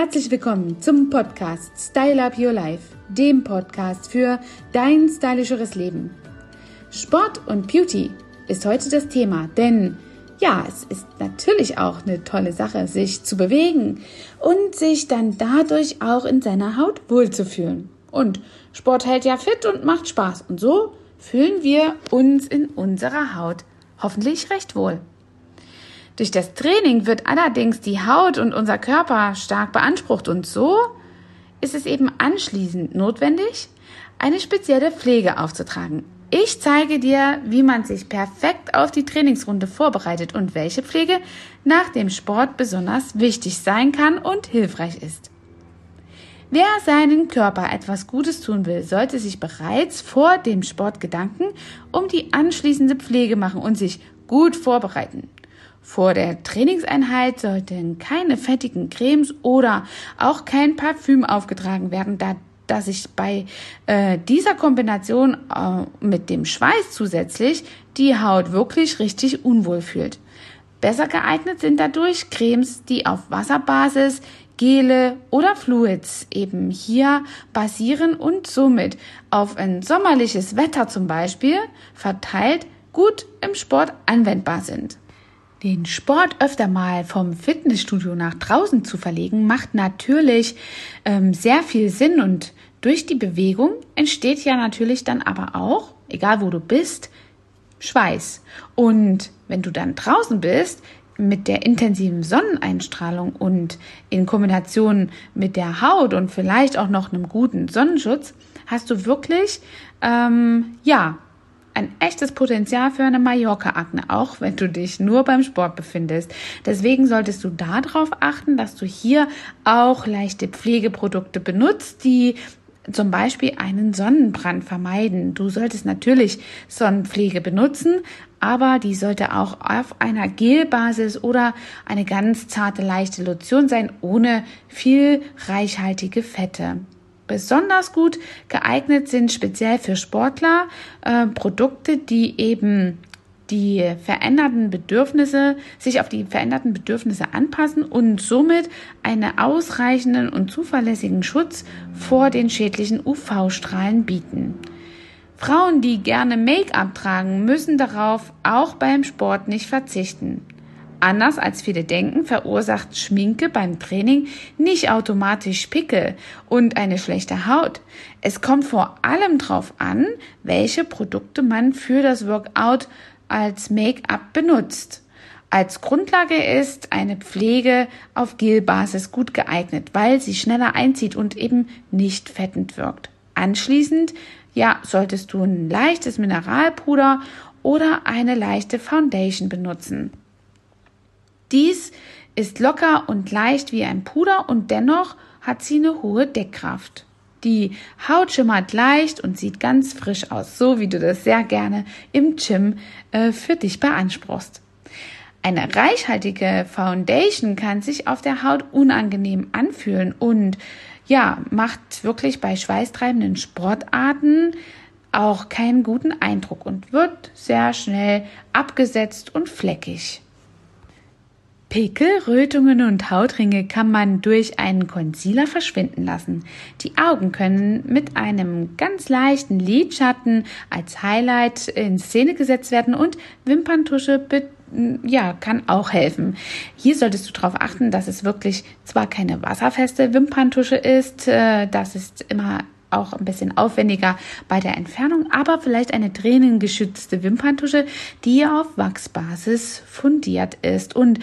Herzlich willkommen zum Podcast Style Up Your Life, dem Podcast für dein stylischeres Leben. Sport und Beauty ist heute das Thema, denn ja, es ist natürlich auch eine tolle Sache, sich zu bewegen und sich dann dadurch auch in seiner Haut wohlzufühlen. Und Sport hält ja fit und macht Spaß und so fühlen wir uns in unserer Haut hoffentlich recht wohl. Durch das Training wird allerdings die Haut und unser Körper stark beansprucht und so ist es eben anschließend notwendig, eine spezielle Pflege aufzutragen. Ich zeige dir, wie man sich perfekt auf die Trainingsrunde vorbereitet und welche Pflege nach dem Sport besonders wichtig sein kann und hilfreich ist. Wer seinen Körper etwas Gutes tun will, sollte sich bereits vor dem Sport Gedanken um die anschließende Pflege machen und sich gut vorbereiten. Vor der Trainingseinheit sollten keine fettigen Cremes oder auch kein Parfüm aufgetragen werden, da, da sich bei äh, dieser Kombination äh, mit dem Schweiß zusätzlich die Haut wirklich richtig unwohl fühlt. Besser geeignet sind dadurch Cremes, die auf Wasserbasis, Gele oder Fluids eben hier basieren und somit auf ein sommerliches Wetter zum Beispiel verteilt gut im Sport anwendbar sind. Den Sport öfter mal vom Fitnessstudio nach draußen zu verlegen, macht natürlich ähm, sehr viel Sinn und durch die Bewegung entsteht ja natürlich dann aber auch, egal wo du bist, Schweiß. Und wenn du dann draußen bist, mit der intensiven Sonneneinstrahlung und in Kombination mit der Haut und vielleicht auch noch einem guten Sonnenschutz, hast du wirklich, ähm, ja, ein echtes Potenzial für eine Mallorca-Akne, auch wenn du dich nur beim Sport befindest. Deswegen solltest du darauf achten, dass du hier auch leichte Pflegeprodukte benutzt, die zum Beispiel einen Sonnenbrand vermeiden. Du solltest natürlich Sonnenpflege benutzen, aber die sollte auch auf einer Gelbasis oder eine ganz zarte, leichte Lotion sein, ohne viel reichhaltige Fette. Besonders gut geeignet sind speziell für Sportler äh, Produkte, die eben die veränderten Bedürfnisse, sich auf die veränderten Bedürfnisse anpassen und somit einen ausreichenden und zuverlässigen Schutz vor den schädlichen UV-Strahlen bieten. Frauen, die gerne Make-up tragen, müssen darauf auch beim Sport nicht verzichten. Anders als viele denken, verursacht Schminke beim Training nicht automatisch Pickel und eine schlechte Haut. Es kommt vor allem darauf an, welche Produkte man für das Workout als Make-up benutzt. Als Grundlage ist eine Pflege auf Gelbasis gut geeignet, weil sie schneller einzieht und eben nicht fettend wirkt. Anschließend, ja, solltest du ein leichtes Mineralpuder oder eine leichte Foundation benutzen. Dies ist locker und leicht wie ein Puder und dennoch hat sie eine hohe Deckkraft. Die Haut schimmert leicht und sieht ganz frisch aus, so wie du das sehr gerne im Gym äh, für dich beanspruchst. Eine reichhaltige Foundation kann sich auf der Haut unangenehm anfühlen und ja, macht wirklich bei schweißtreibenden Sportarten auch keinen guten Eindruck und wird sehr schnell abgesetzt und fleckig. Pickel, Rötungen und Hautringe kann man durch einen Concealer verschwinden lassen. Die Augen können mit einem ganz leichten Lidschatten als Highlight in Szene gesetzt werden und Wimperntusche ja, kann auch helfen. Hier solltest du darauf achten, dass es wirklich zwar keine wasserfeste Wimperntusche ist, äh, das ist immer auch ein bisschen aufwendiger bei der Entfernung, aber vielleicht eine tränengeschützte Wimperntusche, die auf Wachsbasis fundiert ist und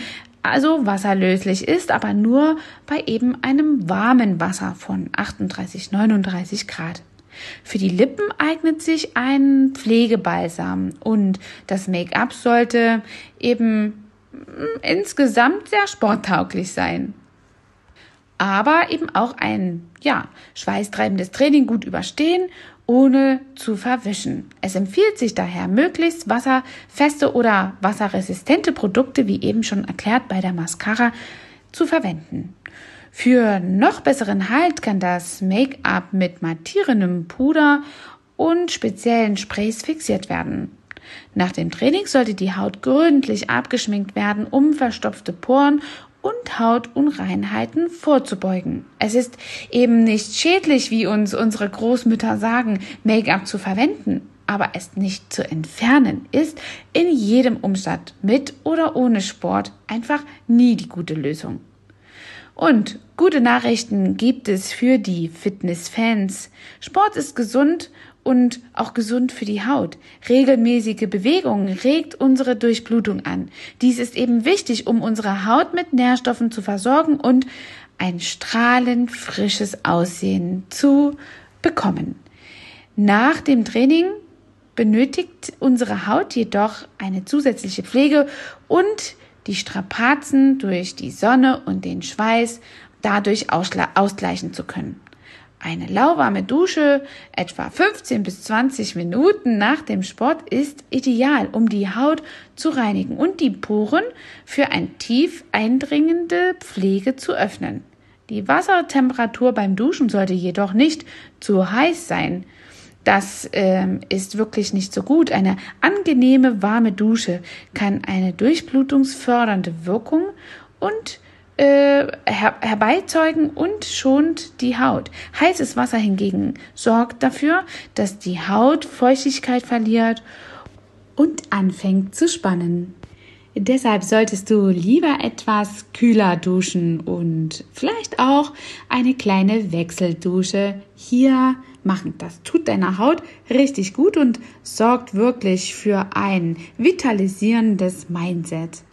also wasserlöslich ist, aber nur bei eben einem warmen Wasser von 38, 39 Grad. Für die Lippen eignet sich ein Pflegebalsam und das Make-up sollte eben mm, insgesamt sehr sporttauglich sein. Aber eben auch ein, ja, schweißtreibendes Training gut überstehen ohne zu verwischen. Es empfiehlt sich daher, möglichst wasserfeste oder wasserresistente Produkte, wie eben schon erklärt bei der Mascara, zu verwenden. Für noch besseren Halt kann das Make-up mit mattierendem Puder und speziellen Sprays fixiert werden. Nach dem Training sollte die Haut gründlich abgeschminkt werden, um verstopfte Poren und Hautunreinheiten vorzubeugen. Es ist eben nicht schädlich, wie uns unsere Großmütter sagen, Make-up zu verwenden, aber es nicht zu entfernen ist in jedem Umstand mit oder ohne Sport einfach nie die gute Lösung. Und gute Nachrichten gibt es für die Fitness-Fans. Sport ist gesund und auch gesund für die Haut. Regelmäßige Bewegung regt unsere Durchblutung an. Dies ist eben wichtig, um unsere Haut mit Nährstoffen zu versorgen und ein strahlend frisches Aussehen zu bekommen. Nach dem Training benötigt unsere Haut jedoch eine zusätzliche Pflege und die Strapazen durch die Sonne und den Schweiß dadurch ausgleichen zu können. Eine lauwarme Dusche etwa 15 bis 20 Minuten nach dem Sport ist ideal, um die Haut zu reinigen und die Poren für ein tief eindringende Pflege zu öffnen. Die Wassertemperatur beim Duschen sollte jedoch nicht zu heiß sein, das ähm, ist wirklich nicht so gut. Eine angenehme warme Dusche kann eine durchblutungsfördernde Wirkung und äh, her herbeizeugen und schont die Haut. Heißes Wasser hingegen sorgt dafür, dass die Haut Feuchtigkeit verliert und anfängt zu spannen. Deshalb solltest du lieber etwas kühler duschen und vielleicht auch eine kleine Wechseldusche hier machen. Das tut deiner Haut richtig gut und sorgt wirklich für ein vitalisierendes Mindset.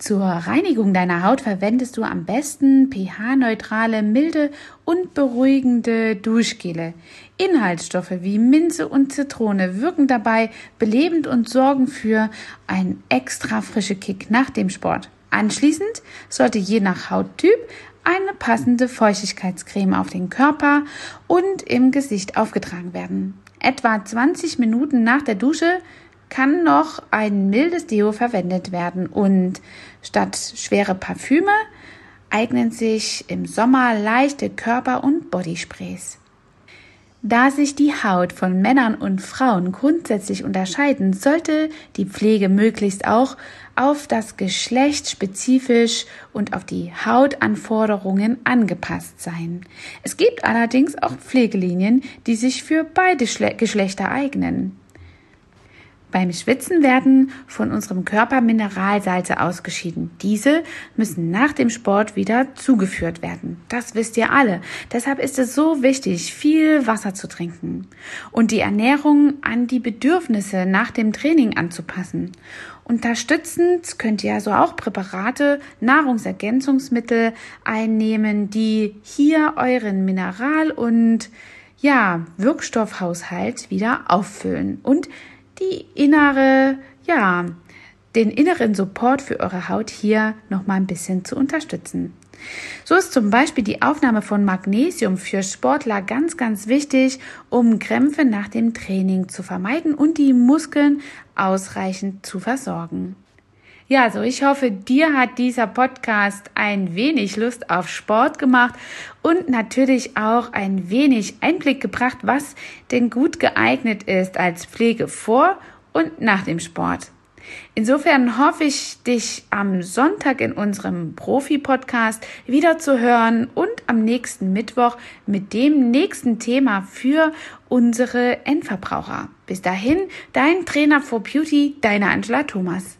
Zur Reinigung deiner Haut verwendest du am besten pH-neutrale, milde und beruhigende Duschgele. Inhaltsstoffe wie Minze und Zitrone wirken dabei belebend und sorgen für einen extra frische Kick nach dem Sport. Anschließend sollte je nach Hauttyp eine passende Feuchtigkeitscreme auf den Körper und im Gesicht aufgetragen werden. Etwa 20 Minuten nach der Dusche kann noch ein mildes Deo verwendet werden und statt schwere Parfüme eignen sich im Sommer leichte Körper- und Bodysprays. Da sich die Haut von Männern und Frauen grundsätzlich unterscheiden, sollte die Pflege möglichst auch auf das Geschlecht spezifisch und auf die Hautanforderungen angepasst sein. Es gibt allerdings auch Pflegelinien, die sich für beide Geschlechter eignen. Beim Schwitzen werden von unserem Körper Mineralsalze ausgeschieden. Diese müssen nach dem Sport wieder zugeführt werden. Das wisst ihr alle. Deshalb ist es so wichtig, viel Wasser zu trinken und die Ernährung an die Bedürfnisse nach dem Training anzupassen. Unterstützend könnt ihr also auch Präparate, Nahrungsergänzungsmittel einnehmen, die hier euren Mineral- und ja, Wirkstoffhaushalt wieder auffüllen und die innere, ja, den inneren Support für eure Haut hier noch mal ein bisschen zu unterstützen. So ist zum Beispiel die Aufnahme von Magnesium für Sportler ganz, ganz wichtig, um Krämpfe nach dem Training zu vermeiden und die Muskeln ausreichend zu versorgen. Ja, also ich hoffe, dir hat dieser Podcast ein wenig Lust auf Sport gemacht und natürlich auch ein wenig Einblick gebracht, was denn gut geeignet ist als Pflege vor und nach dem Sport. Insofern hoffe ich, dich am Sonntag in unserem Profi-Podcast wieder zu hören und am nächsten Mittwoch mit dem nächsten Thema für unsere Endverbraucher. Bis dahin, dein Trainer for Beauty, deine Angela Thomas.